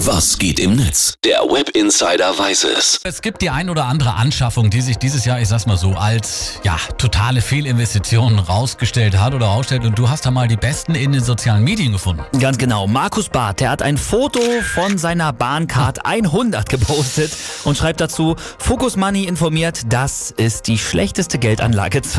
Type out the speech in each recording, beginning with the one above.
Was geht im Netz? Der Web Insider weiß es. Es gibt die ein oder andere Anschaffung, die sich dieses Jahr, ich sag's mal so, als ja, totale Fehlinvestition rausgestellt hat oder rausstellt. Und du hast da mal die besten in den sozialen Medien gefunden. Ganz genau. Markus Barth, der hat ein Foto von seiner Bahncard 100 gepostet und schreibt dazu, Focus Money informiert, das ist die schlechteste Geldanlage Das ist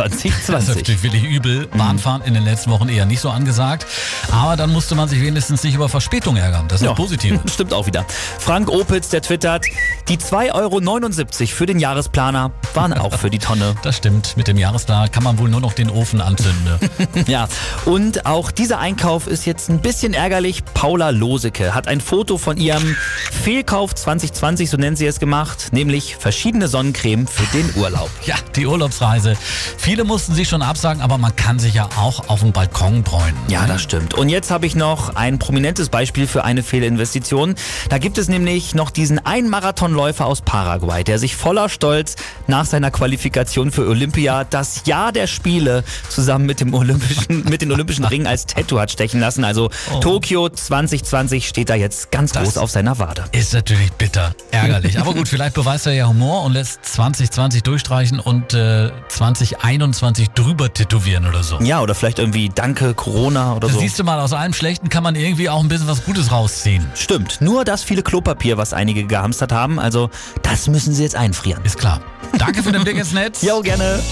2020. natürlich wirklich übel. Bahnfahren in den letzten Wochen eher nicht so angesagt. Aber dann musste man sich wenigstens nicht über Verspätung ärgern. Das ist ja. positiv. Stimmt auch wieder. Frank Opitz, der twittert, die 2,79 Euro für den Jahresplaner waren auch für die Tonne. Das stimmt. Mit dem Jahresplan kann man wohl nur noch den Ofen anzünden. Ja, und auch dieser Einkauf ist jetzt ein bisschen ärgerlich. Paula Losecke hat ein Foto von ihrem Fehlkauf 2020, so nennen sie es, gemacht, nämlich verschiedene Sonnencreme für den Urlaub. ja, die Urlaubsreise. Viele mussten sich schon absagen, aber man kann sich ja auch auf dem Balkon bräunen. Ja, das stimmt. Und jetzt habe ich noch ein prominentes Beispiel für eine Fehlinvestition. Da gibt es nämlich noch diesen einen Marathonläufer aus Paraguay, der sich voller Stolz nach seiner Qualifikation für Olympia das Jahr der Spiele zusammen mit dem olympischen, mit den olympischen Ringen als Tattoo hat stechen lassen. Also Tokio 2020 steht da jetzt ganz Das- groß auf seiner Wade. Ist natürlich bitter, ärgerlich. Aber gut, vielleicht beweist er ja Humor und lässt 2020 durchstreichen und äh, 2021 drüber tätowieren oder so. Ja, oder vielleicht irgendwie Danke Corona oder so. Siehst du mal, aus allem Schlechten kann man irgendwie auch ein bisschen was Gutes rausziehen. Stimmt. Nur das viele Klopapier, was einige gehamstert haben. Also das müssen sie jetzt einfrieren. Ist klar. Danke für den Netz. Jo, gerne.